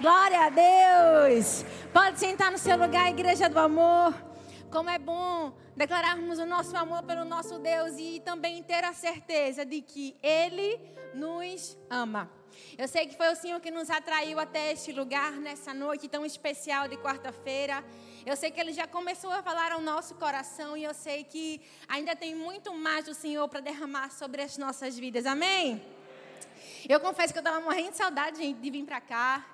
Glória a Deus! Pode sentar no seu lugar, Igreja do Amor. Como é bom declararmos o nosso amor pelo nosso Deus e também ter a certeza de que Ele nos ama. Eu sei que foi o Senhor que nos atraiu até este lugar nessa noite tão especial de quarta-feira. Eu sei que Ele já começou a falar ao nosso coração e eu sei que ainda tem muito mais do Senhor para derramar sobre as nossas vidas. Amém? Eu confesso que eu estava morrendo de saudade de vir para cá.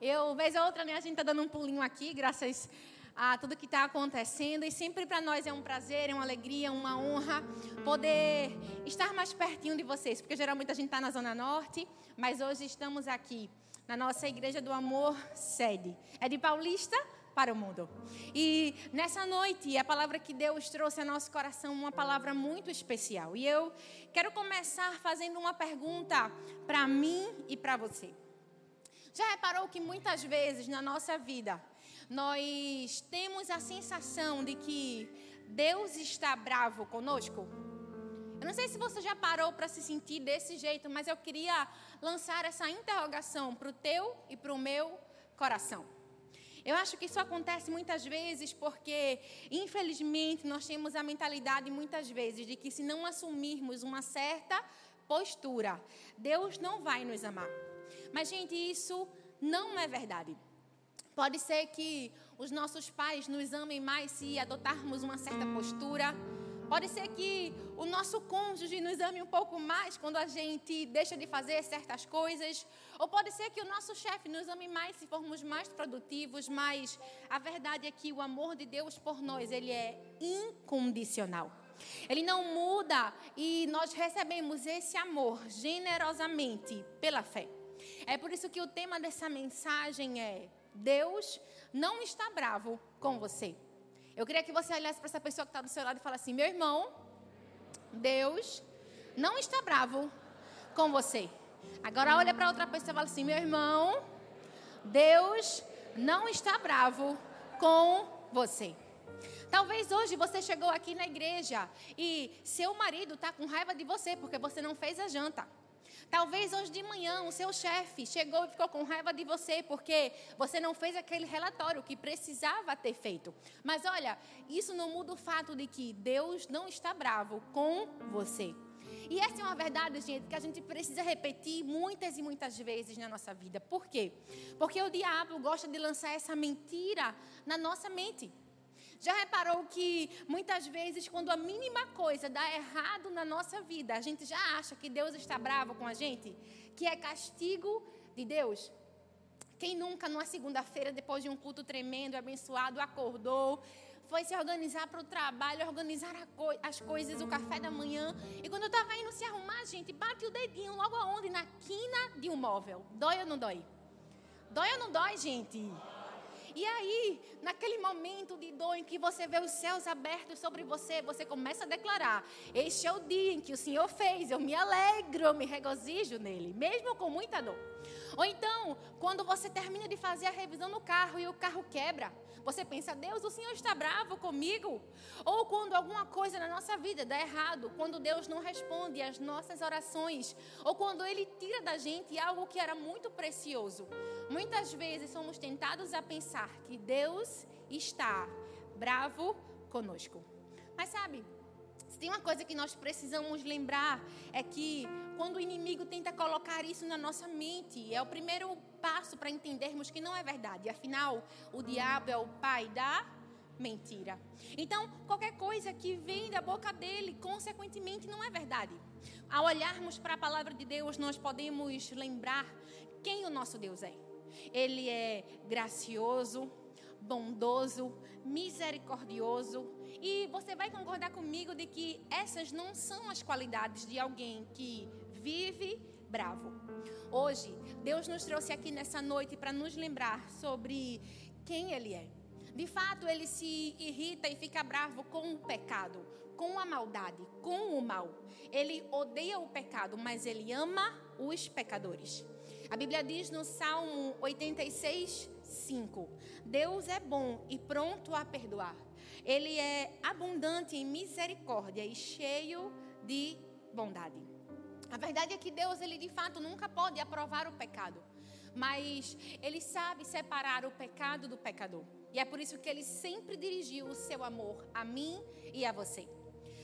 Eu, vez ou outra, né, a gente está dando um pulinho aqui, graças a tudo que está acontecendo. E sempre para nós é um prazer, é uma alegria, uma honra poder estar mais pertinho de vocês. Porque geralmente a gente está na Zona Norte, mas hoje estamos aqui na nossa Igreja do Amor sede. É de Paulista para o mundo. E nessa noite, a palavra que Deus trouxe ao nosso coração, uma palavra muito especial. E eu quero começar fazendo uma pergunta para mim e para você. Já reparou que muitas vezes na nossa vida nós temos a sensação de que Deus está bravo conosco? Eu não sei se você já parou para se sentir desse jeito, mas eu queria lançar essa interrogação para o teu e para o meu coração. Eu acho que isso acontece muitas vezes porque, infelizmente, nós temos a mentalidade muitas vezes de que se não assumirmos uma certa postura, Deus não vai nos amar. Mas, gente, isso não é verdade. Pode ser que os nossos pais nos amem mais se adotarmos uma certa postura. Pode ser que o nosso cônjuge nos ame um pouco mais quando a gente deixa de fazer certas coisas. Ou pode ser que o nosso chefe nos ame mais se formos mais produtivos. Mas a verdade é que o amor de Deus por nós, ele é incondicional. Ele não muda e nós recebemos esse amor generosamente pela fé. É por isso que o tema dessa mensagem é: Deus não está bravo com você. Eu queria que você olhasse para essa pessoa que está do seu lado e falasse assim: meu irmão, Deus não está bravo com você. Agora olha para outra pessoa e fala assim: meu irmão, Deus não está bravo com você. Talvez hoje você chegou aqui na igreja e seu marido está com raiva de você porque você não fez a janta. Talvez hoje de manhã o seu chefe chegou e ficou com raiva de você porque você não fez aquele relatório que precisava ter feito. Mas olha, isso não muda o fato de que Deus não está bravo com você. E essa é uma verdade, gente, que a gente precisa repetir muitas e muitas vezes na nossa vida. Por quê? Porque o diabo gosta de lançar essa mentira na nossa mente. Já reparou que muitas vezes, quando a mínima coisa dá errado na nossa vida, a gente já acha que Deus está bravo com a gente? Que é castigo de Deus? Quem nunca, numa segunda-feira, depois de um culto tremendo, abençoado, acordou, foi se organizar para o trabalho, organizar co as coisas, o café da manhã. E quando eu estava indo se arrumar, gente, bate o dedinho logo aonde? Na quina de um móvel. Dói ou não dói? Dói ou não dói, gente? E aí, naquele momento de dor em que você vê os céus abertos sobre você, você começa a declarar: Este é o dia em que o Senhor fez, eu me alegro, eu me regozijo nele, mesmo com muita dor. Ou então, quando você termina de fazer a revisão no carro e o carro quebra, você pensa, Deus, o Senhor está bravo comigo? Ou quando alguma coisa na nossa vida dá errado, quando Deus não responde às nossas orações, ou quando Ele tira da gente algo que era muito precioso. Muitas vezes somos tentados a pensar que Deus está bravo conosco. Mas sabe, se tem uma coisa que nós precisamos lembrar é que quando o inimigo tenta colocar isso na nossa mente, é o primeiro passo para entendermos que não é verdade. Afinal, o diabo é o pai da mentira. Então, qualquer coisa que vem da boca dele, consequentemente, não é verdade. Ao olharmos para a palavra de Deus, nós podemos lembrar quem o nosso Deus é. Ele é gracioso, bondoso, misericordioso. E você vai concordar comigo de que essas não são as qualidades de alguém que vive bravo. Hoje, Deus nos trouxe aqui nessa noite para nos lembrar sobre quem Ele é. De fato, Ele se irrita e fica bravo com o pecado, com a maldade, com o mal. Ele odeia o pecado, mas Ele ama os pecadores. A Bíblia diz no Salmo 86, 5: Deus é bom e pronto a perdoar. Ele é abundante em misericórdia e cheio de bondade. A verdade é que Deus, ele de fato nunca pode aprovar o pecado, mas ele sabe separar o pecado do pecador. E é por isso que ele sempre dirigiu o seu amor a mim e a você.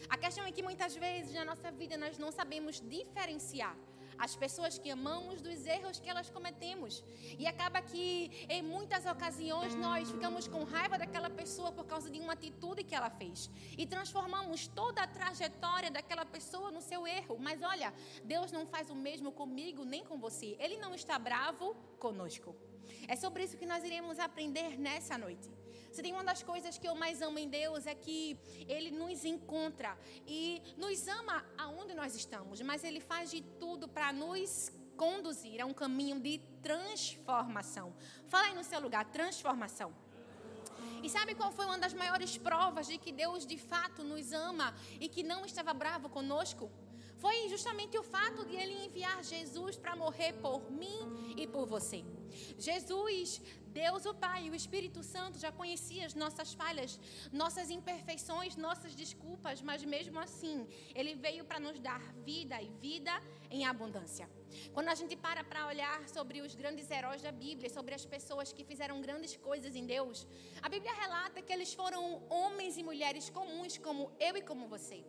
A questão é que muitas vezes na nossa vida nós não sabemos diferenciar as pessoas que amamos dos erros que elas cometemos. E acaba que em muitas ocasiões nós ficamos com raiva daquela pessoa por causa de uma atitude que ela fez e transformamos toda a trajetória daquela pessoa no seu erro. Mas olha, Deus não faz o mesmo comigo nem com você. Ele não está bravo conosco. É sobre isso que nós iremos aprender nessa noite. Se tem uma das coisas que eu mais amo em Deus é que Ele nos encontra e nos ama aonde nós estamos, mas Ele faz de tudo para nos conduzir a um caminho de transformação. Fala aí no seu lugar, transformação. E sabe qual foi uma das maiores provas de que Deus de fato nos ama e que não estava bravo conosco? Foi justamente o fato de ele enviar Jesus para morrer por mim e por você. Jesus, Deus o Pai e o Espírito Santo já conheciam as nossas falhas, nossas imperfeições, nossas desculpas, mas mesmo assim, Ele veio para nos dar vida e vida em abundância. Quando a gente para para olhar sobre os grandes heróis da Bíblia, sobre as pessoas que fizeram grandes coisas em Deus, a Bíblia relata que eles foram homens e mulheres comuns, como eu e como você.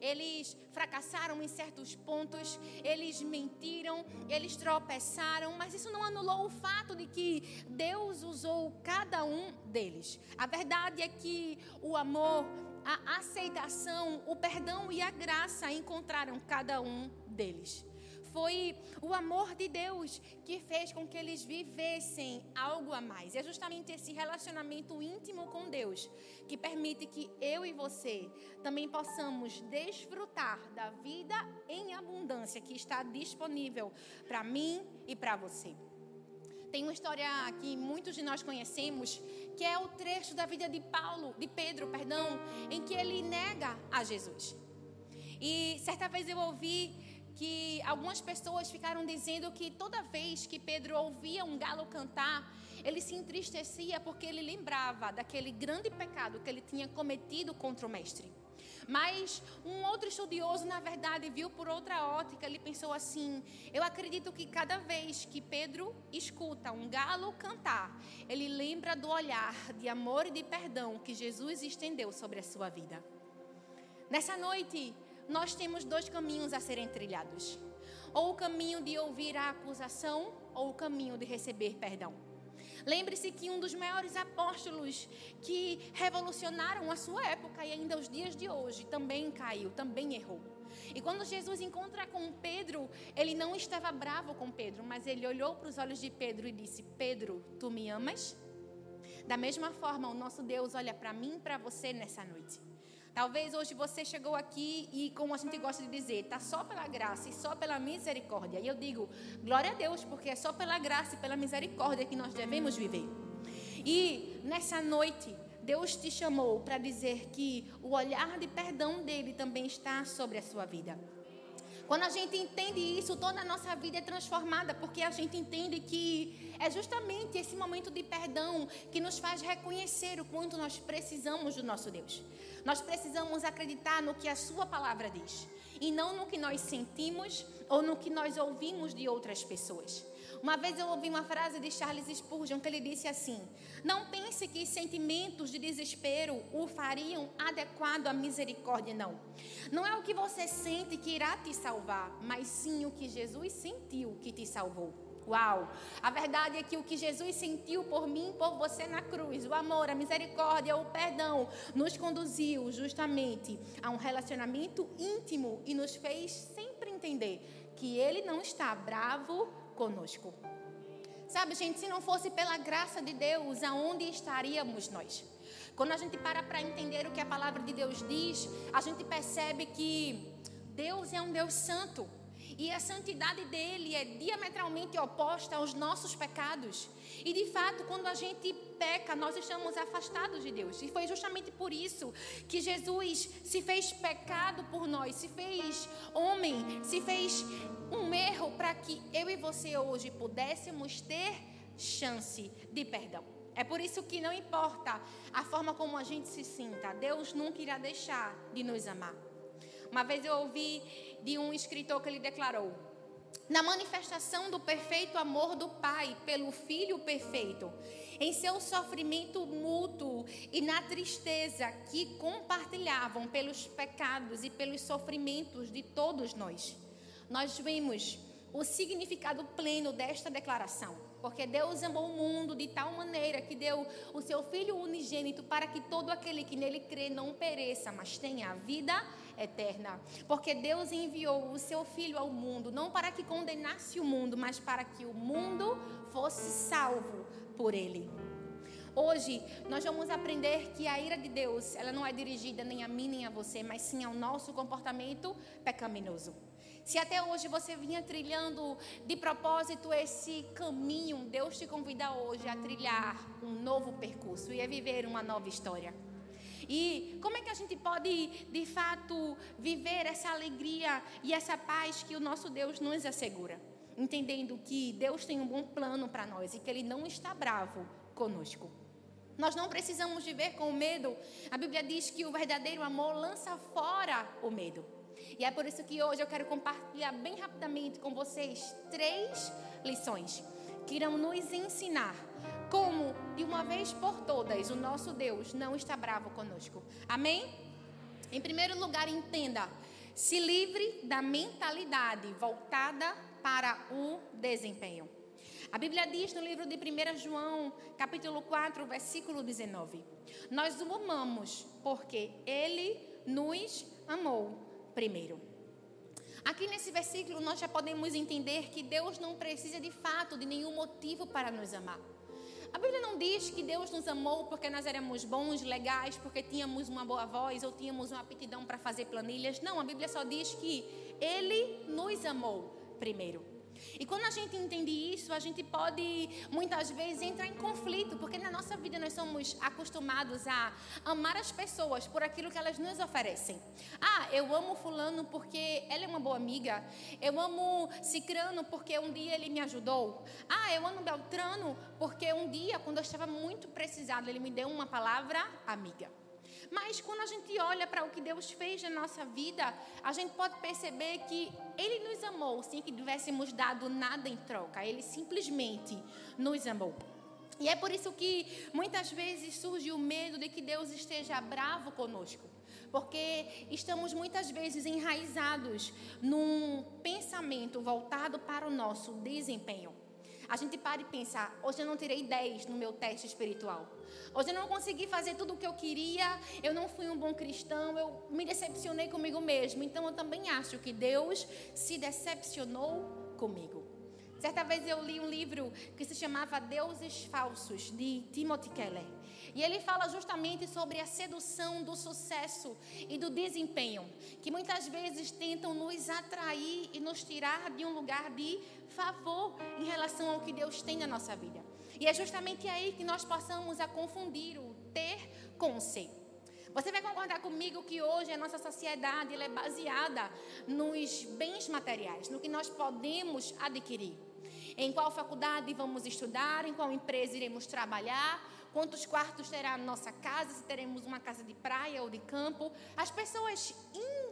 Eles fracassaram em certos pontos, eles mentiram, eles tropeçaram, mas isso não anulou o fato de que Deus usou cada um deles. A verdade é que o amor, a aceitação, o perdão e a graça encontraram cada um deles. Foi o amor de Deus que fez com que eles vivessem algo a mais. É justamente esse relacionamento íntimo com Deus que permite que eu e você também possamos desfrutar da vida em abundância que está disponível para mim e para você. Tem uma história que muitos de nós conhecemos, que é o trecho da vida de Paulo, de Pedro, perdão, em que ele nega a Jesus. E certa vez eu ouvi que algumas pessoas ficaram dizendo que toda vez que Pedro ouvia um galo cantar, ele se entristecia porque ele lembrava daquele grande pecado que ele tinha cometido contra o mestre. Mas um outro estudioso, na verdade, viu por outra ótica, ele pensou assim: eu acredito que cada vez que Pedro escuta um galo cantar, ele lembra do olhar de amor e de perdão que Jesus estendeu sobre a sua vida. Nessa noite, nós temos dois caminhos a serem trilhados: ou o caminho de ouvir a acusação, ou o caminho de receber perdão. Lembre-se que um dos maiores apóstolos que revolucionaram a sua época e ainda os dias de hoje também caiu, também errou. E quando Jesus encontra com Pedro, ele não estava bravo com Pedro, mas ele olhou para os olhos de Pedro e disse: Pedro, tu me amas? Da mesma forma, o nosso Deus olha para mim e para você nessa noite. Talvez hoje você chegou aqui e, como a gente gosta de dizer, está só pela graça e só pela misericórdia. E eu digo, glória a Deus, porque é só pela graça e pela misericórdia que nós devemos viver. E nessa noite, Deus te chamou para dizer que o olhar de perdão dele também está sobre a sua vida. Quando a gente entende isso, toda a nossa vida é transformada, porque a gente entende que é justamente esse momento de perdão que nos faz reconhecer o quanto nós precisamos do nosso Deus. Nós precisamos acreditar no que a Sua palavra diz, e não no que nós sentimos ou no que nós ouvimos de outras pessoas. Uma vez eu ouvi uma frase de Charles Spurgeon que ele disse assim: Não pense que sentimentos de desespero o fariam adequado à misericórdia, não. Não é o que você sente que irá te salvar, mas sim o que Jesus sentiu que te salvou. Uau! A verdade é que o que Jesus sentiu por mim, por você na cruz, o amor, a misericórdia, o perdão, nos conduziu justamente a um relacionamento íntimo e nos fez sempre entender que Ele não está bravo conosco. Sabe, gente, se não fosse pela graça de Deus, aonde estaríamos nós? Quando a gente para para entender o que a palavra de Deus diz, a gente percebe que Deus é um Deus santo. E a santidade dele é diametralmente oposta aos nossos pecados. E de fato, quando a gente peca, nós estamos afastados de Deus. E foi justamente por isso que Jesus se fez pecado por nós, se fez homem, se fez um erro para que eu e você hoje pudéssemos ter chance de perdão. É por isso que não importa a forma como a gente se sinta, Deus nunca irá deixar de nos amar. Uma vez eu ouvi de um escritor que ele declarou: na manifestação do perfeito amor do Pai pelo Filho perfeito, em seu sofrimento mútuo e na tristeza que compartilhavam pelos pecados e pelos sofrimentos de todos nós. Nós vemos o significado pleno desta declaração. Porque Deus amou o mundo de tal maneira que deu o seu Filho unigênito para que todo aquele que nele crê não pereça, mas tenha a vida eterna. Porque Deus enviou o seu Filho ao mundo, não para que condenasse o mundo, mas para que o mundo fosse salvo por ele. Hoje nós vamos aprender que a ira de Deus, ela não é dirigida nem a mim nem a você, mas sim ao nosso comportamento pecaminoso. Se até hoje você vinha trilhando de propósito esse caminho, Deus te convida hoje a trilhar um novo percurso e a viver uma nova história. E como é que a gente pode, de fato, viver essa alegria e essa paz que o nosso Deus nos assegura? Entendendo que Deus tem um bom plano para nós e que Ele não está bravo conosco. Nós não precisamos viver com medo. A Bíblia diz que o verdadeiro amor lança fora o medo. E é por isso que hoje eu quero compartilhar bem rapidamente com vocês três lições que irão nos ensinar como, de uma vez por todas, o nosso Deus não está bravo conosco. Amém? Em primeiro lugar, entenda: se livre da mentalidade voltada para o desempenho. A Bíblia diz no livro de 1 João, capítulo 4, versículo 19: Nós o amamos porque ele nos amou primeiro. Aqui nesse versículo nós já podemos entender que Deus não precisa de fato de nenhum motivo para nos amar. A Bíblia não diz que Deus nos amou porque nós éramos bons, legais, porque tínhamos uma boa voz ou tínhamos uma aptidão para fazer planilhas. Não, a Bíblia só diz que Ele nos amou primeiro. E quando a gente entende isso, a gente pode muitas vezes entrar em conflito, porque na nossa vida nós somos acostumados a amar as pessoas por aquilo que elas nos oferecem. Ah, eu amo fulano porque ela é uma boa amiga. Eu amo Cicrano porque um dia ele me ajudou. Ah, eu amo Beltrano porque um dia, quando eu estava muito precisado, ele me deu uma palavra amiga. Mas quando a gente olha para o que Deus fez na nossa vida, a gente pode perceber que Ele nos amou sem que tivéssemos dado nada em troca. Ele simplesmente nos amou. E é por isso que muitas vezes surge o medo de que Deus esteja bravo conosco. Porque estamos muitas vezes enraizados num pensamento voltado para o nosso desempenho. A gente para e pensa, hoje eu não tirei 10 no meu teste espiritual. Hoje eu não consegui fazer tudo o que eu queria, eu não fui um bom cristão, eu me decepcionei comigo mesmo. Então eu também acho que Deus se decepcionou comigo. Certa vez eu li um livro que se chamava Deuses Falsos, de Timothy Keller. E ele fala justamente sobre a sedução do sucesso e do desempenho, que muitas vezes tentam nos atrair e nos tirar de um lugar de favor em relação ao que Deus tem na nossa vida. E é justamente aí que nós possamos a confundir o ter com o ser. Você vai concordar comigo que hoje a nossa sociedade é baseada nos bens materiais, no que nós podemos adquirir. Em qual faculdade vamos estudar, em qual empresa iremos trabalhar, quantos quartos terá a nossa casa, se teremos uma casa de praia ou de campo. As pessoas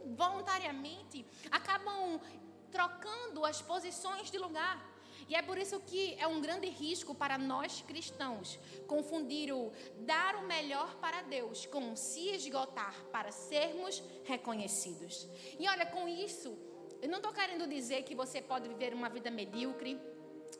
involuntariamente acabam trocando as posições de lugar. E é por isso que é um grande risco para nós cristãos confundir o dar o melhor para Deus com se esgotar para sermos reconhecidos. E olha, com isso, eu não estou querendo dizer que você pode viver uma vida medíocre,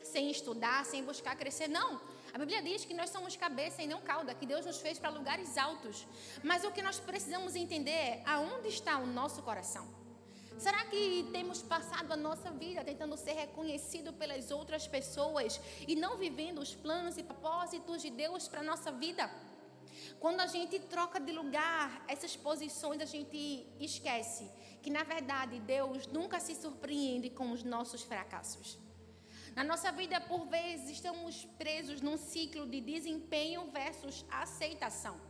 sem estudar, sem buscar crescer. Não. A Bíblia diz que nós somos cabeça e não cauda, que Deus nos fez para lugares altos. Mas o que nós precisamos entender é aonde está o nosso coração. Será que temos passado a nossa vida tentando ser reconhecido pelas outras pessoas e não vivendo os planos e propósitos de Deus para a nossa vida? Quando a gente troca de lugar essas posições, a gente esquece que, na verdade, Deus nunca se surpreende com os nossos fracassos. Na nossa vida, por vezes, estamos presos num ciclo de desempenho versus aceitação.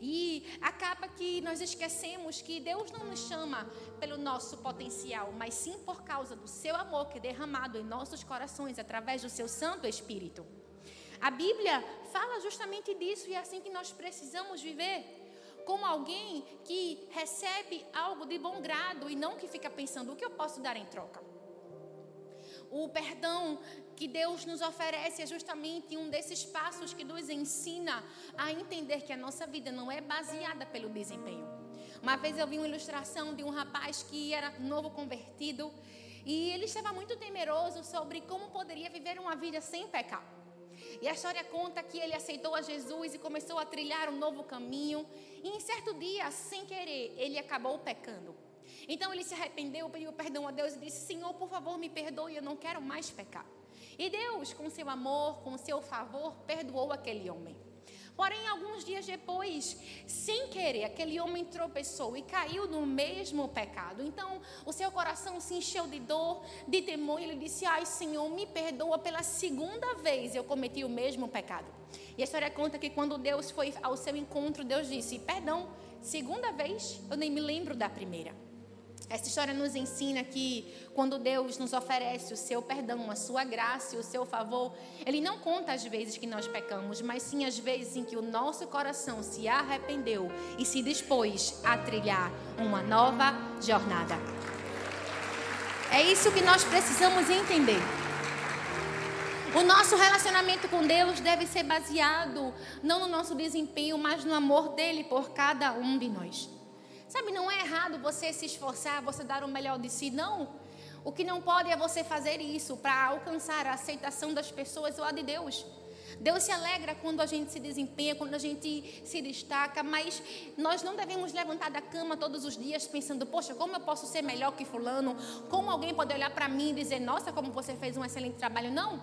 E acaba que nós esquecemos que Deus não nos chama pelo nosso potencial, mas sim por causa do seu amor que é derramado em nossos corações através do seu Santo Espírito. A Bíblia fala justamente disso e é assim que nós precisamos viver. como alguém que recebe algo de bom grado e não que fica pensando o que eu posso dar em troca. O perdão que Deus nos oferece é justamente um desses passos que nos ensina a entender que a nossa vida não é baseada pelo desempenho. Uma vez eu vi uma ilustração de um rapaz que era novo convertido e ele estava muito temeroso sobre como poderia viver uma vida sem pecar. E a história conta que ele aceitou a Jesus e começou a trilhar um novo caminho. E em certo dia, sem querer, ele acabou pecando. Então ele se arrependeu, pediu perdão a Deus e disse: Senhor, por favor, me perdoe, eu não quero mais pecar. E Deus, com seu amor, com seu favor, perdoou aquele homem. Porém, alguns dias depois, sem querer, aquele homem tropeçou e caiu no mesmo pecado. Então, o seu coração se encheu de dor, de temor, e ele disse: Ai, Senhor, me perdoa pela segunda vez eu cometi o mesmo pecado. E a história conta que quando Deus foi ao seu encontro, Deus disse: Perdão, segunda vez, eu nem me lembro da primeira. Essa história nos ensina que quando Deus nos oferece o seu perdão, a sua graça e o seu favor, Ele não conta as vezes que nós pecamos, mas sim as vezes em que o nosso coração se arrependeu e se dispôs a trilhar uma nova jornada. É isso que nós precisamos entender. O nosso relacionamento com Deus deve ser baseado não no nosso desempenho, mas no amor dele por cada um de nós. Sabe, não é errado você se esforçar, você dar o melhor de si, não. O que não pode é você fazer isso para alcançar a aceitação das pessoas ou a de Deus. Deus se alegra quando a gente se desempenha, quando a gente se destaca, mas nós não devemos levantar da cama todos os dias pensando: poxa, como eu posso ser melhor que Fulano? Como alguém pode olhar para mim e dizer: nossa, como você fez um excelente trabalho? Não.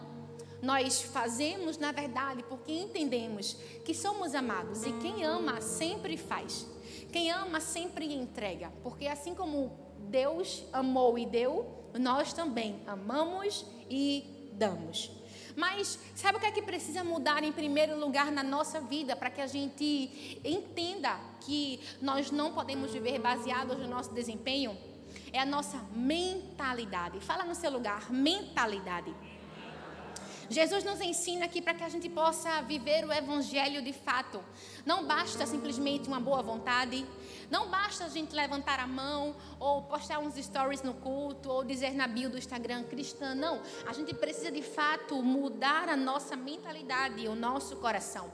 Nós fazemos, na verdade, porque entendemos que somos amados e quem ama sempre faz. Quem ama sempre entrega, porque assim como Deus amou e deu, nós também amamos e damos. Mas sabe o que é que precisa mudar em primeiro lugar na nossa vida para que a gente entenda que nós não podemos viver baseados no nosso desempenho? É a nossa mentalidade. Fala no seu lugar, mentalidade. Jesus nos ensina aqui para que a gente possa viver o evangelho de fato. Não basta simplesmente uma boa vontade, não basta a gente levantar a mão ou postar uns stories no culto ou dizer na bio do Instagram cristã, não. A gente precisa de fato mudar a nossa mentalidade, o nosso coração.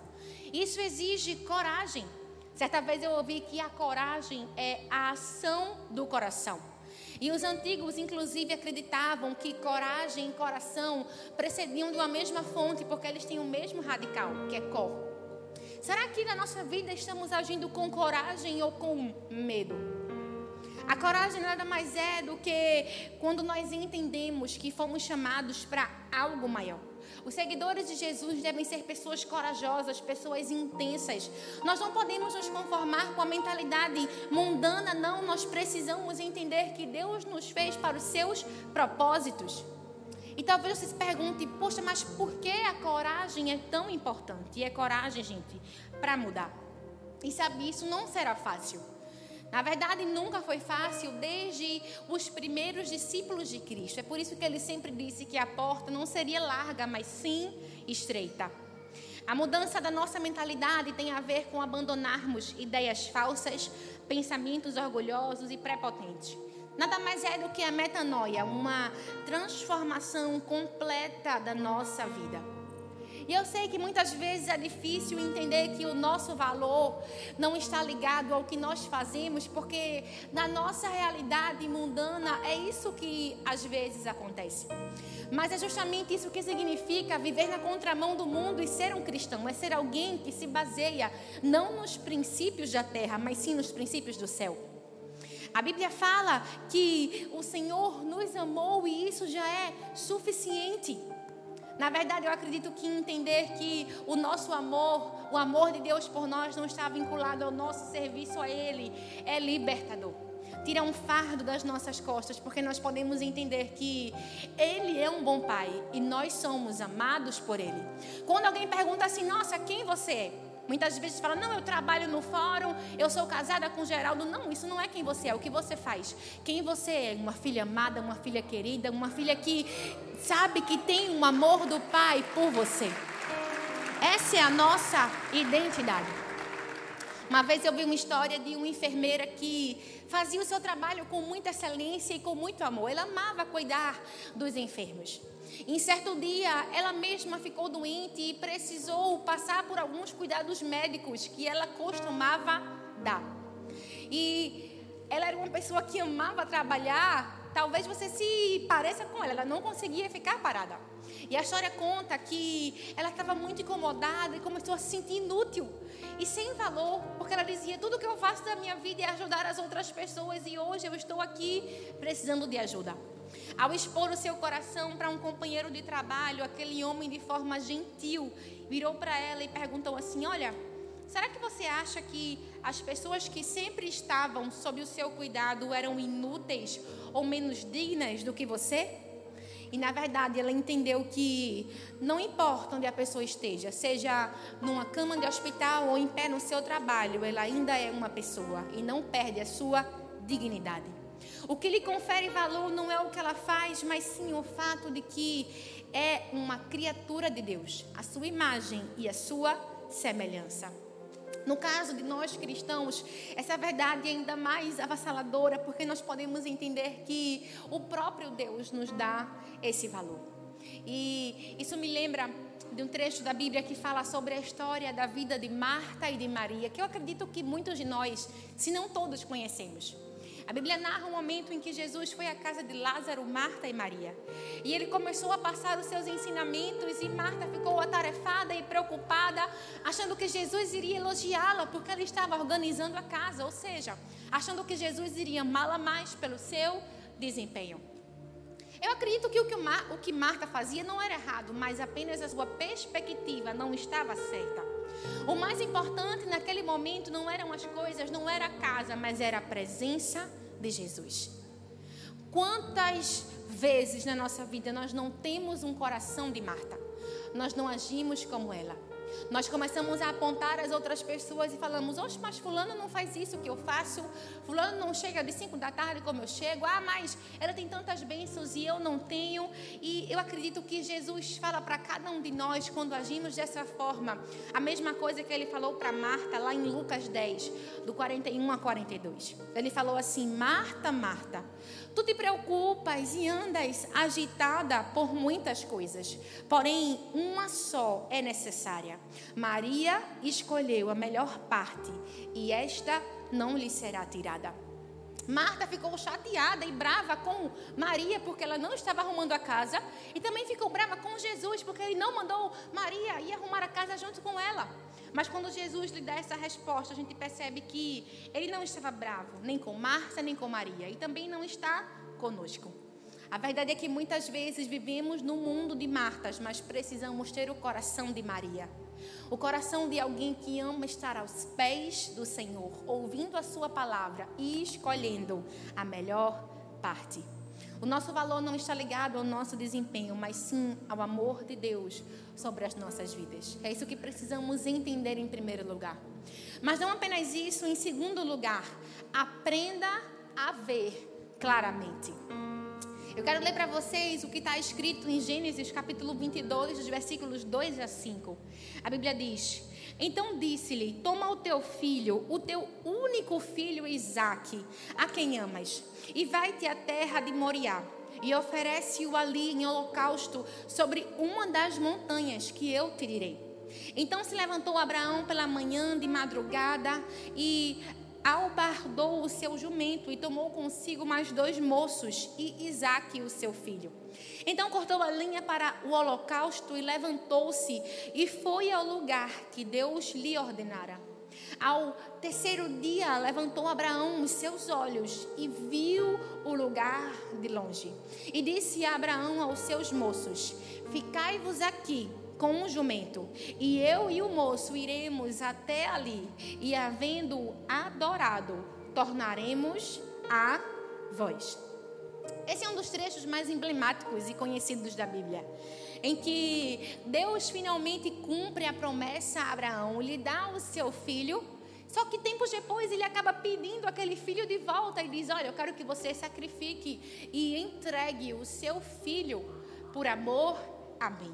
Isso exige coragem. Certa vez eu ouvi que a coragem é a ação do coração. E os antigos, inclusive, acreditavam que coragem e coração precediam de uma mesma fonte, porque eles têm o mesmo radical, que é cor. Será que na nossa vida estamos agindo com coragem ou com medo? A coragem nada mais é do que quando nós entendemos que fomos chamados para algo maior. Os seguidores de Jesus devem ser pessoas corajosas, pessoas intensas. Nós não podemos nos conformar com a mentalidade mundana, não. Nós precisamos entender que Deus nos fez para os seus propósitos. E talvez você se pergunte, poxa, mas por que a coragem é tão importante? E é coragem, gente, para mudar. E sabe, isso não será fácil. Na verdade, nunca foi fácil desde os primeiros discípulos de Cristo. É por isso que ele sempre disse que a porta não seria larga, mas sim estreita. A mudança da nossa mentalidade tem a ver com abandonarmos ideias falsas, pensamentos orgulhosos e prepotentes. Nada mais é do que a metanoia, uma transformação completa da nossa vida. E eu sei que muitas vezes é difícil entender que o nosso valor não está ligado ao que nós fazemos, porque na nossa realidade mundana é isso que às vezes acontece. Mas é justamente isso que significa viver na contramão do mundo e ser um cristão, é ser alguém que se baseia não nos princípios da terra, mas sim nos princípios do céu. A Bíblia fala que o Senhor nos amou e isso já é suficiente. Na verdade, eu acredito que entender que o nosso amor, o amor de Deus por nós, não está vinculado ao nosso serviço a Ele, é libertador. Tira um fardo das nossas costas, porque nós podemos entender que Ele é um bom Pai e nós somos amados por Ele. Quando alguém pergunta assim, nossa, quem você é? Muitas vezes fala, não, eu trabalho no fórum, eu sou casada com Geraldo. Não, isso não é quem você é, o que você faz. Quem você é? Uma filha amada, uma filha querida, uma filha que sabe que tem um amor do Pai por você. Essa é a nossa identidade. Uma vez eu vi uma história de uma enfermeira que fazia o seu trabalho com muita excelência e com muito amor. Ela amava cuidar dos enfermos. Em certo dia, ela mesma ficou doente e precisou passar por alguns cuidados médicos que ela costumava dar. E ela era uma pessoa que amava trabalhar. Talvez você se pareça com ela, ela não conseguia ficar parada. E a história conta que ela estava muito incomodada e começou a se sentir inútil e sem valor, porque ela dizia: tudo que eu faço da minha vida é ajudar as outras pessoas e hoje eu estou aqui precisando de ajuda. Ao expor o seu coração para um companheiro de trabalho, aquele homem de forma gentil virou para ela e perguntou assim: Olha, será que você acha que as pessoas que sempre estavam sob o seu cuidado eram inúteis ou menos dignas do que você? E na verdade ela entendeu que não importa onde a pessoa esteja, seja numa cama de hospital ou em pé no seu trabalho, ela ainda é uma pessoa e não perde a sua dignidade. O que lhe confere valor não é o que ela faz, mas sim o fato de que é uma criatura de Deus, a sua imagem e a sua semelhança. No caso de nós cristãos, essa verdade é ainda mais avassaladora, porque nós podemos entender que o próprio Deus nos dá esse valor. E isso me lembra de um trecho da Bíblia que fala sobre a história da vida de Marta e de Maria, que eu acredito que muitos de nós, se não todos, conhecemos. A Bíblia narra um momento em que Jesus foi à casa de Lázaro, Marta e Maria. E ele começou a passar os seus ensinamentos e Marta ficou atarefada e preocupada, achando que Jesus iria elogiá-la porque ela estava organizando a casa, ou seja, achando que Jesus iria amá-la mais pelo seu desempenho. Eu acredito que o que, Mar, o que Marta fazia não era errado, mas apenas a sua perspectiva não estava certa. O mais importante naquele momento não eram as coisas, não era a casa, mas era a presença de Jesus. Quantas vezes na nossa vida nós não temos um coração de Marta? Nós não agimos como ela. Nós começamos a apontar as outras pessoas e falamos: Oxe, mas Fulano não faz isso que eu faço. Fulano não chega de 5 da tarde como eu chego. Ah, mas ela tem tantas bênçãos e eu não tenho. E eu acredito que Jesus fala para cada um de nós quando agimos dessa forma. A mesma coisa que ele falou para Marta lá em Lucas 10, do 41 a 42. Ele falou assim: Marta, Marta. Tu te preocupas e andas agitada por muitas coisas, porém uma só é necessária. Maria escolheu a melhor parte e esta não lhe será tirada. Marta ficou chateada e brava com Maria porque ela não estava arrumando a casa e também ficou brava com Jesus porque ele não mandou Maria ir arrumar a casa junto com ela. Mas quando Jesus lhe dá essa resposta, a gente percebe que ele não estava bravo, nem com Marta, nem com Maria, e também não está conosco. A verdade é que muitas vezes vivemos no mundo de Martas, mas precisamos ter o coração de Maria. O coração de alguém que ama estar aos pés do Senhor, ouvindo a Sua palavra e escolhendo a melhor parte. O nosso valor não está ligado ao nosso desempenho, mas sim ao amor de Deus sobre as nossas vidas. É isso que precisamos entender em primeiro lugar. Mas não apenas isso, em segundo lugar, aprenda a ver claramente. Eu quero ler para vocês o que está escrito em Gênesis capítulo 22, dos versículos 2 a 5. A Bíblia diz: Então disse-lhe: Toma o teu filho, o teu único filho Isaque, a quem amas e vai-te à terra de Moriá e oferece-o ali em holocausto sobre uma das montanhas que eu te direi. Então se levantou Abraão pela manhã de madrugada e albardou o seu jumento e tomou consigo mais dois moços e Isaque, o seu filho. Então cortou a linha para o holocausto e levantou-se e foi ao lugar que Deus lhe ordenara. Ao terceiro dia, levantou Abraão os seus olhos e viu o lugar de longe. E disse a Abraão aos seus moços: Ficai-vos aqui com o jumento, e eu e o moço iremos até ali, e havendo adorado, tornaremos a vós. Esse é um dos trechos mais emblemáticos e conhecidos da Bíblia em que Deus finalmente cumpre a promessa a Abraão, lhe dá o seu filho, só que tempos depois ele acaba pedindo aquele filho de volta e diz: Olha, eu quero que você sacrifique e entregue o seu filho por amor a mim.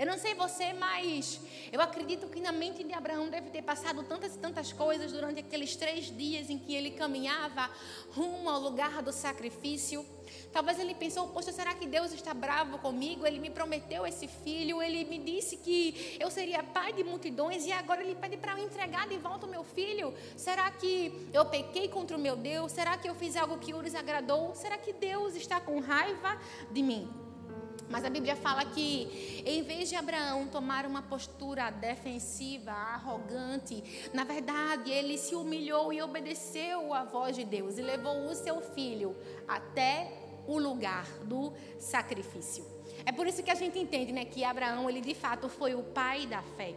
Eu não sei você, mas eu acredito que na mente de Abraão deve ter passado tantas e tantas coisas durante aqueles três dias em que ele caminhava rumo ao lugar do sacrifício. Talvez ele pensou: Poxa, será que Deus está bravo comigo? Ele me prometeu esse filho, ele me disse que eu seria pai de multidões e agora ele pede para eu entregar de volta o meu filho. Será que eu pequei contra o meu Deus? Será que eu fiz algo que o desagradou? Será que Deus está com raiva de mim? Mas a Bíblia fala que, em vez de Abraão tomar uma postura defensiva, arrogante, na verdade ele se humilhou e obedeceu à voz de Deus e levou o seu filho até o lugar do sacrifício. É por isso que a gente entende né, que Abraão, ele de fato foi o pai da fé.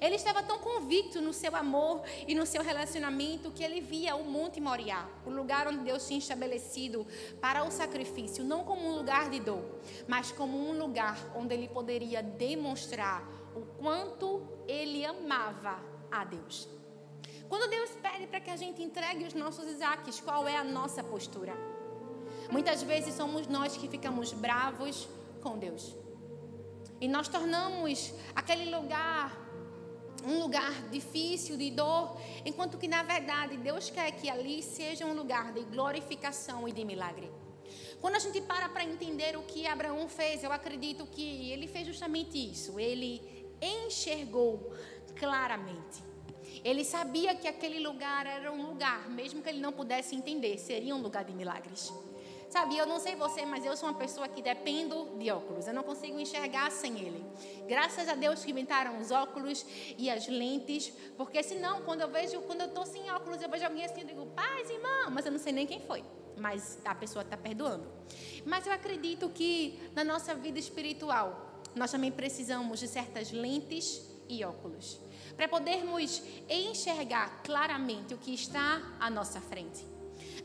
Ele estava tão convicto no seu amor e no seu relacionamento que ele via o Monte Moriá, o lugar onde Deus tinha estabelecido para o sacrifício, não como um lugar de dor, mas como um lugar onde ele poderia demonstrar o quanto ele amava a Deus. Quando Deus pede para que a gente entregue os nossos Isaques, qual é a nossa postura? Muitas vezes somos nós que ficamos bravos com Deus. E nós tornamos aquele lugar um lugar difícil, de dor, enquanto que na verdade Deus quer que ali seja um lugar de glorificação e de milagre. Quando a gente para para entender o que Abraão fez, eu acredito que ele fez justamente isso. Ele enxergou claramente. Ele sabia que aquele lugar era um lugar, mesmo que ele não pudesse entender, seria um lugar de milagres. Sabe, eu não sei você, mas eu sou uma pessoa que dependo de óculos. Eu não consigo enxergar sem ele. Graças a Deus que inventaram os óculos e as lentes, porque senão, quando eu vejo, quando eu estou sem óculos, eu vejo alguém assim, eu digo, paz, irmã, mas eu não sei nem quem foi. Mas a pessoa está perdoando. Mas eu acredito que na nossa vida espiritual, nós também precisamos de certas lentes e óculos para podermos enxergar claramente o que está à nossa frente.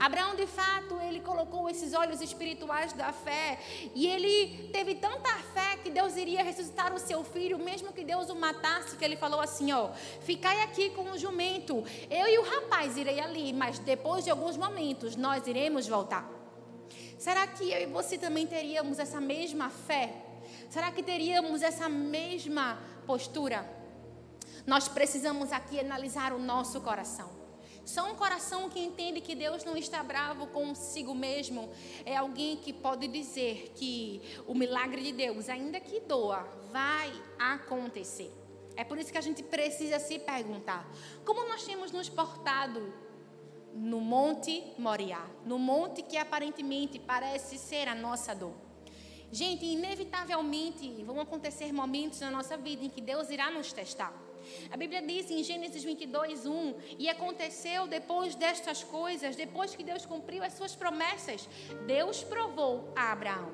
Abraão, de fato, ele colocou esses olhos espirituais da fé e ele teve tanta fé que Deus iria ressuscitar o seu filho, mesmo que Deus o matasse, que ele falou assim, ó, ficai aqui com o jumento, eu e o rapaz irei ali, mas depois de alguns momentos nós iremos voltar. Será que eu e você também teríamos essa mesma fé? Será que teríamos essa mesma postura? Nós precisamos aqui analisar o nosso coração. Só um coração que entende que Deus não está bravo consigo mesmo é alguém que pode dizer que o milagre de Deus, ainda que doa, vai acontecer. É por isso que a gente precisa se perguntar: como nós temos nos portado no Monte Moriá, no monte que aparentemente parece ser a nossa dor? Gente, inevitavelmente vão acontecer momentos na nossa vida em que Deus irá nos testar. A Bíblia diz em Gênesis 22, 1: E aconteceu depois destas coisas, depois que Deus cumpriu as suas promessas, Deus provou a Abraão.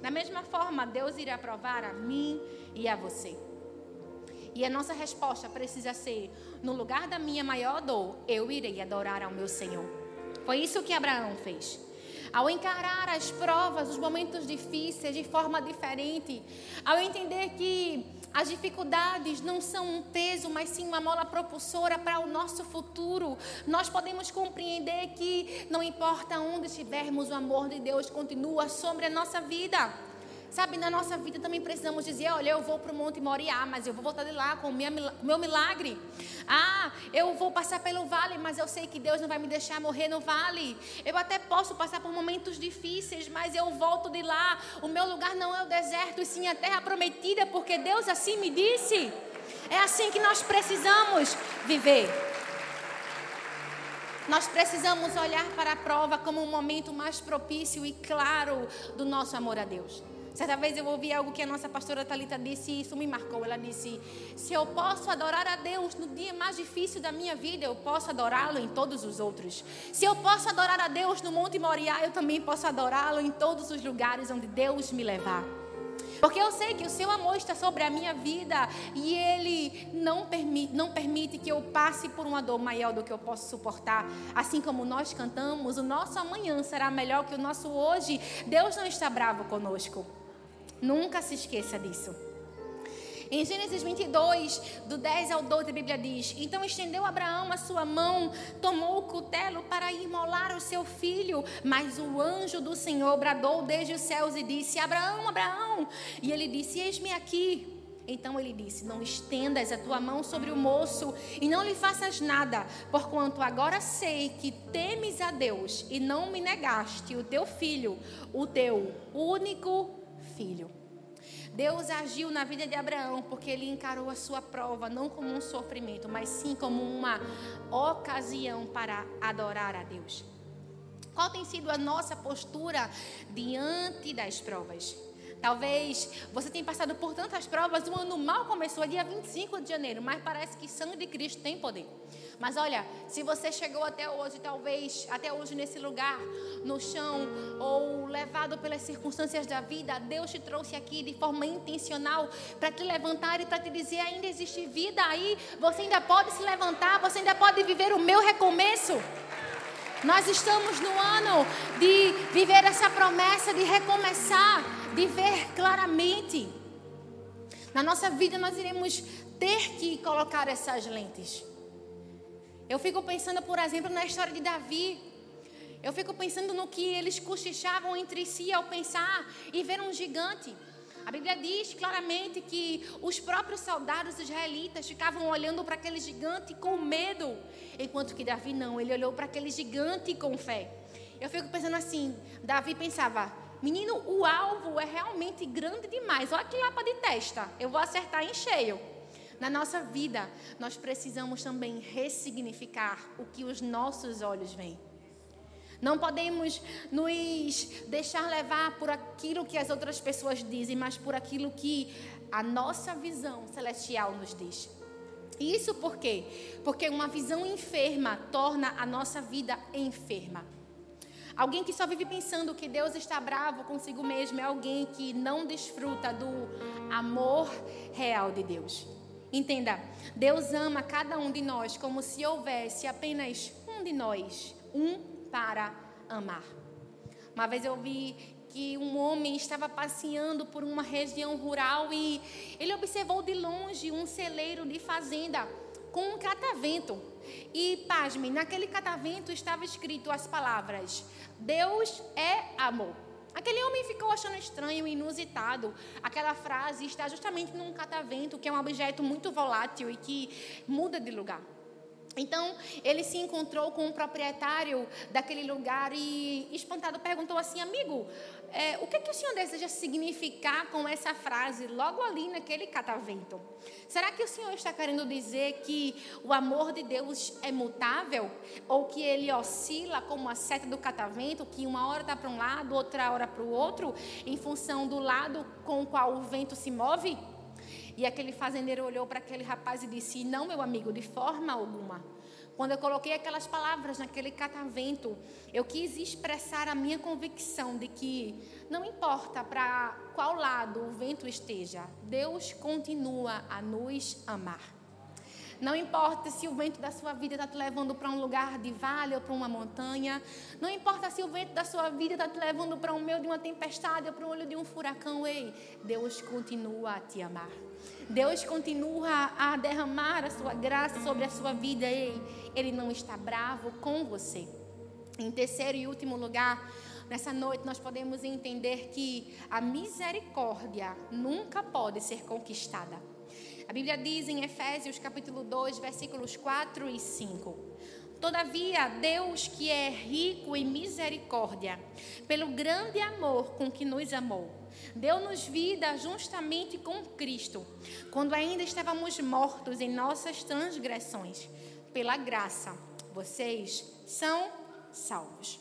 Da mesma forma, Deus irá provar a mim e a você. E a nossa resposta precisa ser: no lugar da minha maior dor, eu irei adorar ao meu Senhor. Foi isso que Abraão fez. Ao encarar as provas, os momentos difíceis de forma diferente, ao entender que as dificuldades não são um peso, mas sim uma mola propulsora para o nosso futuro. Nós podemos compreender que não importa onde estivermos, o amor de Deus continua sobre a nossa vida. Sabe, na nossa vida também precisamos dizer: olha, eu vou para o Monte Moriá, mas eu vou voltar de lá com o meu milagre. Ah, eu vou passar pelo vale, mas eu sei que Deus não vai me deixar morrer no vale. Eu até posso passar por momentos difíceis, mas eu volto de lá. O meu lugar não é o deserto, e sim a terra prometida, porque Deus assim me disse. É assim que nós precisamos viver. Nós precisamos olhar para a prova como um momento mais propício e claro do nosso amor a Deus. Certa vez eu ouvi algo que a nossa pastora Talita disse e isso me marcou. Ela disse: "Se eu posso adorar a Deus no dia mais difícil da minha vida, eu posso adorá-lo em todos os outros. Se eu posso adorar a Deus no Monte Moriá, eu também posso adorá-lo em todos os lugares onde Deus me levar." Porque eu sei que o seu amor está sobre a minha vida e ele não permite, não permite que eu passe por uma dor maior do que eu posso suportar. Assim como nós cantamos, o nosso amanhã será melhor que o nosso hoje. Deus não está bravo conosco. Nunca se esqueça disso. Em Gênesis 22, do 10 ao 12, a Bíblia diz: Então estendeu Abraão a sua mão, tomou o cutelo para imolar o seu filho. Mas o anjo do Senhor bradou desde os céus e disse: Abraão, Abraão. E ele disse: Eis-me aqui. Então ele disse: Não estendas a tua mão sobre o moço e não lhe faças nada, porquanto agora sei que temes a Deus e não me negaste o teu filho, o teu único filho. Deus agiu na vida de Abraão porque ele encarou a sua prova não como um sofrimento, mas sim como uma ocasião para adorar a Deus. Qual tem sido a nossa postura diante das provas? Talvez você tenha passado por tantas provas, o ano mal começou, dia 25 de janeiro, mas parece que sangue de Cristo tem poder. Mas olha, se você chegou até hoje, talvez até hoje nesse lugar, no chão, ou levado pelas circunstâncias da vida, Deus te trouxe aqui de forma intencional para te levantar e para te dizer: ainda existe vida aí, você ainda pode se levantar, você ainda pode viver o meu recomeço. Nós estamos no ano de viver essa promessa de recomeçar de ver claramente. Na nossa vida nós iremos ter que colocar essas lentes. Eu fico pensando, por exemplo, na história de Davi. Eu fico pensando no que eles cochichavam entre si ao pensar e ver um gigante. A Bíblia diz claramente que os próprios soldados israelitas ficavam olhando para aquele gigante com medo, enquanto que Davi não, ele olhou para aquele gigante com fé. Eu fico pensando assim: Davi pensava, Menino, o alvo é realmente grande demais. Olha que lapa de testa. Eu vou acertar em cheio. Na nossa vida, nós precisamos também ressignificar o que os nossos olhos veem. Não podemos nos deixar levar por aquilo que as outras pessoas dizem, mas por aquilo que a nossa visão celestial nos diz. Isso por quê? Porque uma visão enferma torna a nossa vida enferma. Alguém que só vive pensando que Deus está bravo consigo mesmo é alguém que não desfruta do amor real de Deus. Entenda, Deus ama cada um de nós como se houvesse apenas um de nós, um para amar. Uma vez eu vi que um homem estava passeando por uma região rural e ele observou de longe um celeiro de fazenda com um catavento. E, pasme, naquele catavento estava escrito as palavras: Deus é amor. Aquele homem ficou achando estranho inusitado. Aquela frase está justamente num catavento, que é um objeto muito volátil e que muda de lugar. Então, ele se encontrou com o proprietário daquele lugar e, espantado, perguntou assim: Amigo, é, o que, que o senhor deseja significar com essa frase logo ali naquele catavento? Será que o senhor está querendo dizer que o amor de Deus é mutável? Ou que ele oscila como a seta do catavento, que uma hora está para um lado, outra hora para o outro, em função do lado com o qual o vento se move? E aquele fazendeiro olhou para aquele rapaz e disse: Não, meu amigo, de forma alguma. Quando eu coloquei aquelas palavras naquele catavento, eu quis expressar a minha convicção de que não importa para qual lado o vento esteja, Deus continua a nos amar. Não importa se o vento da sua vida está te levando para um lugar de vale ou para uma montanha. Não importa se o vento da sua vida está te levando para o meio de uma tempestade ou para o olho de um furacão. Ei, Deus continua a te amar. Deus continua a derramar a sua graça sobre a sua vida. Ei, Ele não está bravo com você. Em terceiro e último lugar, nessa noite nós podemos entender que a misericórdia nunca pode ser conquistada. A Bíblia diz em Efésios capítulo 2, versículos 4 e 5. Todavia, Deus, que é rico em misericórdia, pelo grande amor com que nos amou, deu-nos vida justamente com Cristo, quando ainda estávamos mortos em nossas transgressões. Pela graça, vocês são salvos.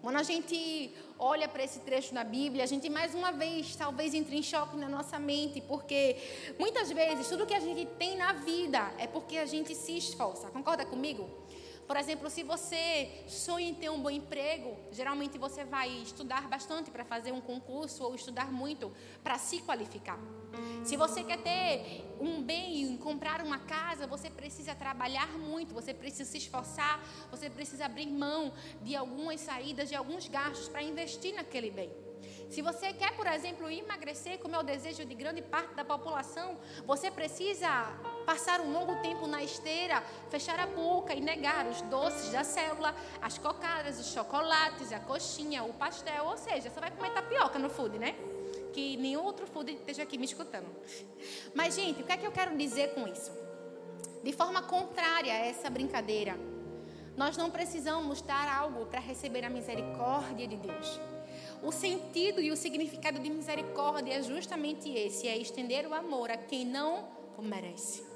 Quando a gente olha para esse trecho na Bíblia, a gente mais uma vez talvez entre em choque na nossa mente, porque muitas vezes tudo que a gente tem na vida é porque a gente se esforça. Concorda comigo? Por exemplo, se você sonha em ter um bom emprego, geralmente você vai estudar bastante para fazer um concurso ou estudar muito para se qualificar. Se você quer ter um bem, comprar uma casa, você precisa trabalhar muito, você precisa se esforçar, você precisa abrir mão de algumas saídas, de alguns gastos para investir naquele bem. Se você quer, por exemplo, emagrecer, como é o desejo de grande parte da população, você precisa passar um longo tempo na esteira, fechar a boca e negar os doces da célula, as cocadas, os chocolates, a coxinha, o pastel, ou seja, você vai comer tapioca no food, né? que nenhum outro food esteja aqui me escutando. Mas, gente, o que é que eu quero dizer com isso? De forma contrária a essa brincadeira, nós não precisamos dar algo para receber a misericórdia de Deus. O sentido e o significado de misericórdia é justamente esse: é estender o amor a quem não o merece.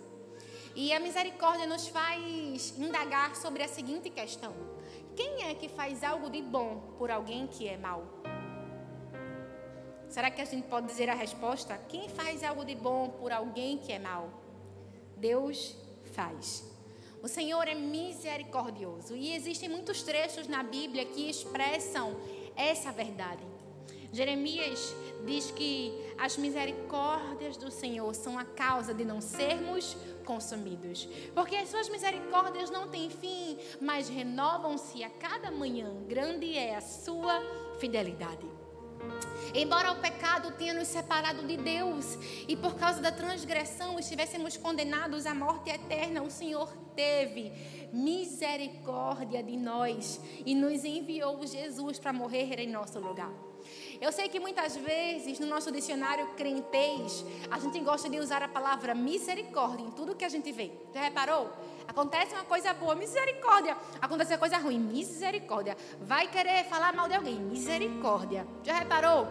E a misericórdia nos faz indagar sobre a seguinte questão: quem é que faz algo de bom por alguém que é mau? Será que a gente pode dizer a resposta? Quem faz algo de bom por alguém que é mau? Deus faz. O Senhor é misericordioso e existem muitos trechos na Bíblia que expressam essa verdade. Jeremias diz que as misericórdias do Senhor são a causa de não sermos consumidos. Porque as suas misericórdias não têm fim, mas renovam-se a cada manhã. Grande é a sua fidelidade. Embora o pecado tenha nos separado de Deus e por causa da transgressão estivéssemos condenados à morte eterna, o Senhor teve misericórdia de nós e nos enviou Jesus para morrer em nosso lugar. Eu sei que muitas vezes no nosso dicionário crentez, a gente gosta de usar a palavra misericórdia em tudo que a gente vê. Já reparou? Acontece uma coisa boa, misericórdia. Acontece uma coisa ruim, misericórdia. Vai querer falar mal de alguém, misericórdia. Já reparou?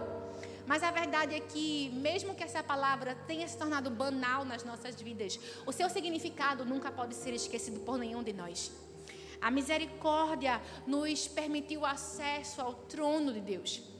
Mas a verdade é que, mesmo que essa palavra tenha se tornado banal nas nossas vidas, o seu significado nunca pode ser esquecido por nenhum de nós. A misericórdia nos permitiu acesso ao trono de Deus.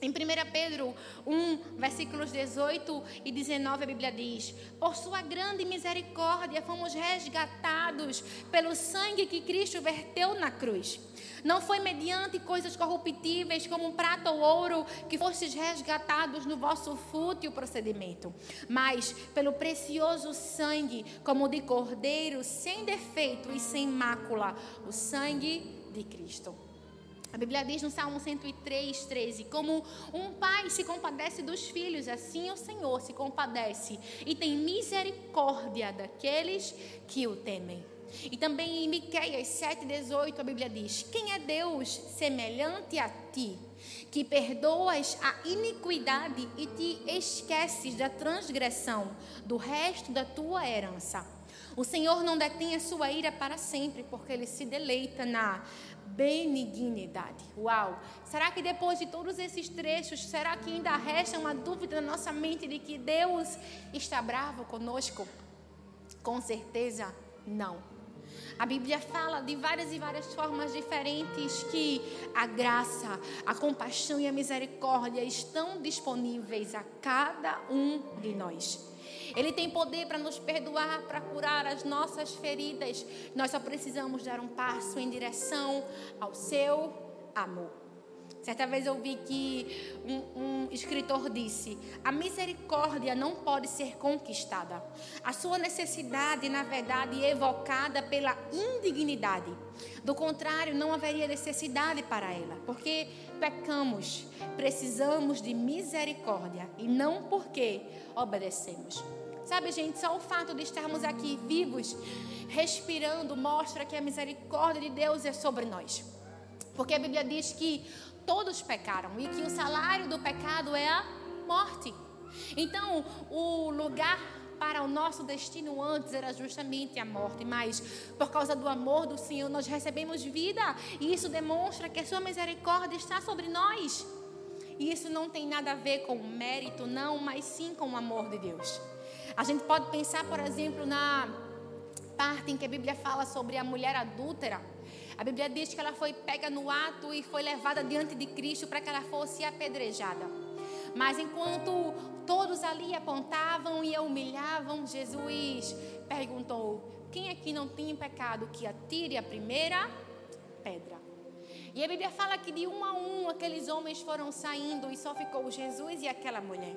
Em 1 Pedro 1, versículos 18 e 19, a Bíblia diz: Por sua grande misericórdia fomos resgatados pelo sangue que Cristo verteu na cruz. Não foi mediante coisas corruptíveis como prata ou ouro que fostes resgatados no vosso fútil procedimento, mas pelo precioso sangue, como de cordeiro, sem defeito e sem mácula, o sangue de Cristo. A Bíblia diz no Salmo 103, 13: Como um pai se compadece dos filhos, assim o Senhor se compadece e tem misericórdia daqueles que o temem. E também em Miqueias 7,18 a Bíblia diz: Quem é Deus semelhante a ti, que perdoas a iniquidade e te esqueces da transgressão do resto da tua herança? O Senhor não detém a sua ira para sempre, porque ele se deleita na benignidade. Uau! Será que depois de todos esses trechos, será que ainda resta uma dúvida na nossa mente de que Deus está bravo conosco? Com certeza não. A Bíblia fala de várias e várias formas diferentes que a graça, a compaixão e a misericórdia estão disponíveis a cada um de nós. Ele tem poder para nos perdoar, para curar as nossas feridas. Nós só precisamos dar um passo em direção ao seu amor. Certa vez eu vi que um, um, escritor disse: a misericórdia não pode ser conquistada. A sua necessidade, na verdade, é evocada pela indignidade. Do contrário, não haveria necessidade para ela, porque pecamos, precisamos de misericórdia e não porque obedecemos. Sabe, gente, só o fato de estarmos aqui vivos, respirando, mostra que a misericórdia de Deus é sobre nós. Porque a Bíblia diz que todos pecaram e que o salário do pecado é a morte. Então, o lugar para o nosso destino antes era justamente a morte, mas por causa do amor do Senhor nós recebemos vida e isso demonstra que a sua misericórdia está sobre nós. E isso não tem nada a ver com mérito, não, mas sim com o amor de Deus. A gente pode pensar, por exemplo, na parte em que a Bíblia fala sobre a mulher adúltera. A Bíblia diz que ela foi pega no ato e foi levada diante de Cristo para que ela fosse apedrejada. Mas enquanto todos ali apontavam e a humilhavam, Jesus perguntou: Quem aqui não tem pecado que atire a primeira pedra? E a Bíblia fala que de um a um aqueles homens foram saindo e só ficou Jesus e aquela mulher.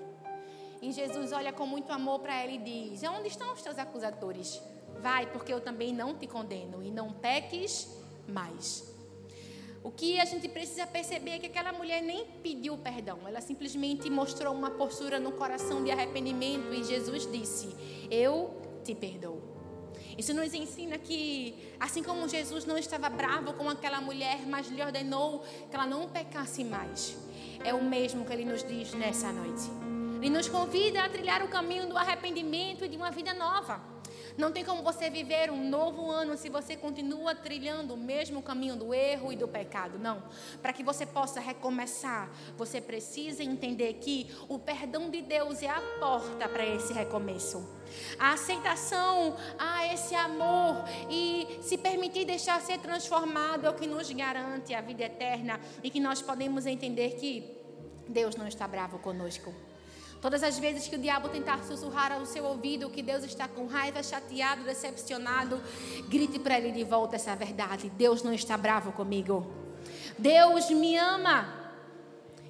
E Jesus olha com muito amor para ela e diz: Onde estão os teus acusadores? Vai, porque eu também não te condeno, e não peques mais. O que a gente precisa perceber é que aquela mulher nem pediu perdão, ela simplesmente mostrou uma postura no coração de arrependimento e Jesus disse: Eu te perdoo. Isso nos ensina que, assim como Jesus não estava bravo com aquela mulher, mas lhe ordenou que ela não pecasse mais, é o mesmo que Ele nos diz nessa noite. Ele nos convida a trilhar o caminho do arrependimento e de uma vida nova. Não tem como você viver um novo ano se você continua trilhando o mesmo caminho do erro e do pecado. Não. Para que você possa recomeçar, você precisa entender que o perdão de Deus é a porta para esse recomeço. A aceitação a esse amor e se permitir deixar ser transformado é o que nos garante a vida eterna e que nós podemos entender que Deus não está bravo conosco. Todas as vezes que o diabo tentar sussurrar ao seu ouvido que Deus está com raiva, chateado, decepcionado, grite para ele de volta essa verdade. Deus não está bravo comigo. Deus me ama.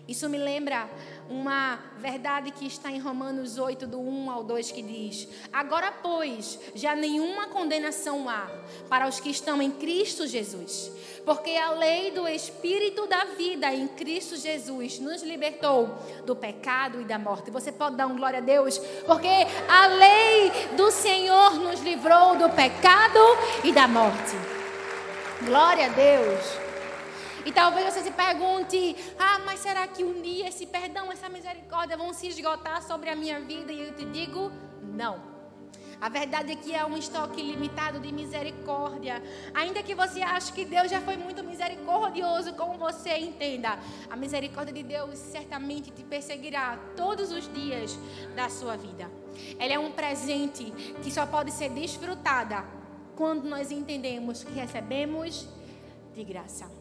Isso me lembra uma verdade que está em Romanos 8, do 1 ao 2, que diz: Agora, pois, já nenhuma condenação há para os que estão em Cristo Jesus, porque a lei do Espírito da vida em Cristo Jesus nos libertou do pecado e da morte. Você pode dar um glória a Deus, porque a lei do Senhor nos livrou do pecado e da morte. Glória a Deus. E talvez você se pergunte: ah, mas será que dia esse perdão, essa misericórdia vão se esgotar sobre a minha vida? E eu te digo: não. A verdade é que é um estoque limitado de misericórdia. Ainda que você ache que Deus já foi muito misericordioso com você, entenda. A misericórdia de Deus certamente te perseguirá todos os dias da sua vida. Ela é um presente que só pode ser desfrutada quando nós entendemos que recebemos de graça.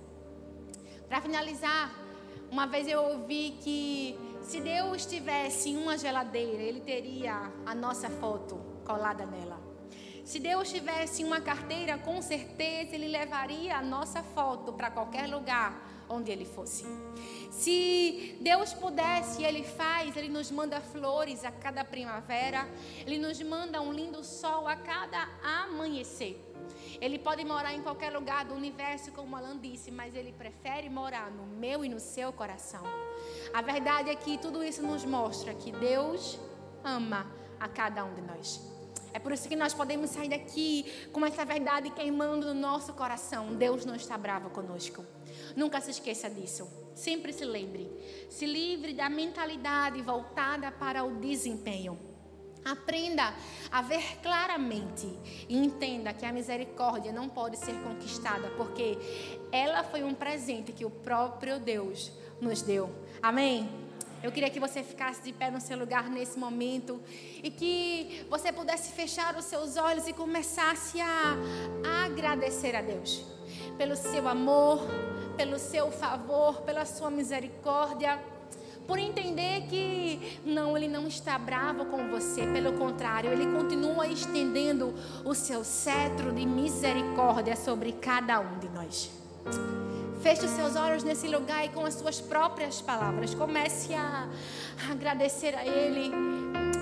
Para finalizar, uma vez eu ouvi que se Deus tivesse uma geladeira, Ele teria a nossa foto colada nela. Se Deus tivesse uma carteira, com certeza Ele levaria a nossa foto para qualquer lugar onde Ele fosse. Se Deus pudesse, Ele faz, Ele nos manda flores a cada primavera, Ele nos manda um lindo sol a cada amanhecer. Ele pode morar em qualquer lugar do universo, como Alan disse, mas ele prefere morar no meu e no seu coração. A verdade é que tudo isso nos mostra que Deus ama a cada um de nós. É por isso que nós podemos sair daqui com essa verdade queimando no nosso coração. Deus não está bravo conosco. Nunca se esqueça disso. Sempre se lembre. Se livre da mentalidade voltada para o desempenho. Aprenda a ver claramente e entenda que a misericórdia não pode ser conquistada, porque ela foi um presente que o próprio Deus nos deu. Amém? Eu queria que você ficasse de pé no seu lugar nesse momento e que você pudesse fechar os seus olhos e começasse a agradecer a Deus pelo seu amor, pelo seu favor, pela sua misericórdia por entender que não, ele não está bravo com você, pelo contrário, ele continua estendendo o seu cetro de misericórdia sobre cada um de nós. Feche os seus olhos nesse lugar e com as suas próprias palavras comece a agradecer a Ele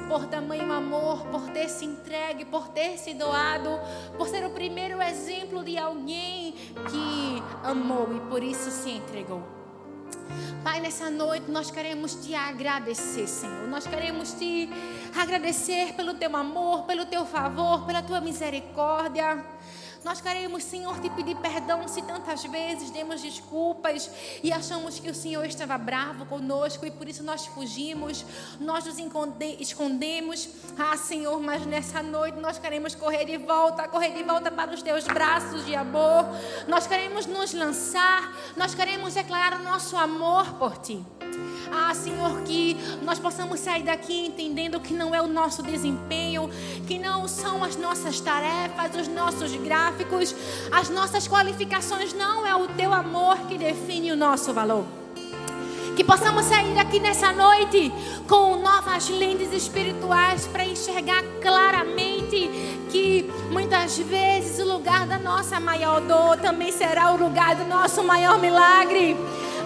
por tamanho amor, por ter se entregue, por ter se doado, por ser o primeiro exemplo de alguém que amou e por isso se entregou. Pai, nessa noite nós queremos te agradecer, Senhor. Nós queremos te agradecer pelo teu amor, pelo teu favor, pela tua misericórdia. Nós queremos, Senhor, te pedir perdão se tantas vezes demos desculpas e achamos que o Senhor estava bravo conosco e por isso nós fugimos, nós nos escondemos. Ah, Senhor, mas nessa noite nós queremos correr de volta, correr de volta para os teus braços de amor. Nós queremos nos lançar, nós queremos declarar o nosso amor por ti. Ah, Senhor, que nós possamos sair daqui entendendo que não é o nosso desempenho, que não são as nossas tarefas, os nossos gráficos, as nossas qualificações, não é o teu amor que define o nosso valor. Que possamos sair daqui nessa noite com novas lentes espirituais para enxergar claramente que muitas vezes o lugar da nossa maior dor também será o lugar do nosso maior milagre.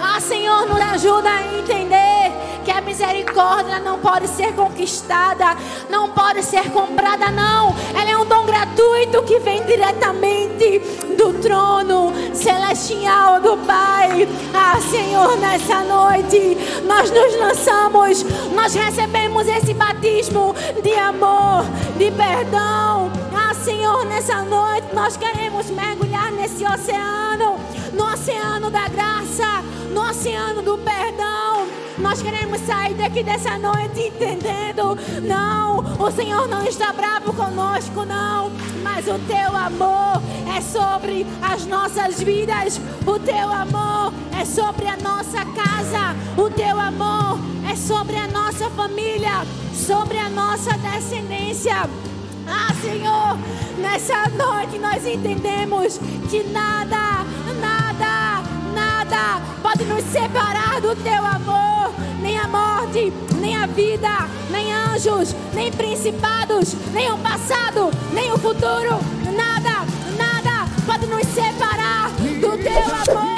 Ah, Senhor, nos ajuda a entender que a misericórdia não pode ser conquistada, não pode ser comprada, não. Ela é um dom gratuito que vem diretamente do trono celestial do Pai. Ah, Senhor, nessa noite nós nos lançamos, nós recebemos esse batismo de amor, de perdão. Ah, Senhor, nessa noite nós queremos mergulhar nesse oceano, no oceano da graça no oceano do perdão. Nós queremos sair daqui dessa noite entendendo. Não, o Senhor não está bravo conosco, não. Mas o teu amor é sobre as nossas vidas. O teu amor é sobre a nossa casa. O teu amor é sobre a nossa família, sobre a nossa descendência. Ah, Senhor, nessa noite nós entendemos que nada, nada, nada pode nos separar do teu amor, nem a morte, nem a vida, nem anjos, nem principados, nem o passado, nem o futuro, nada, nada pode nos separar do teu amor.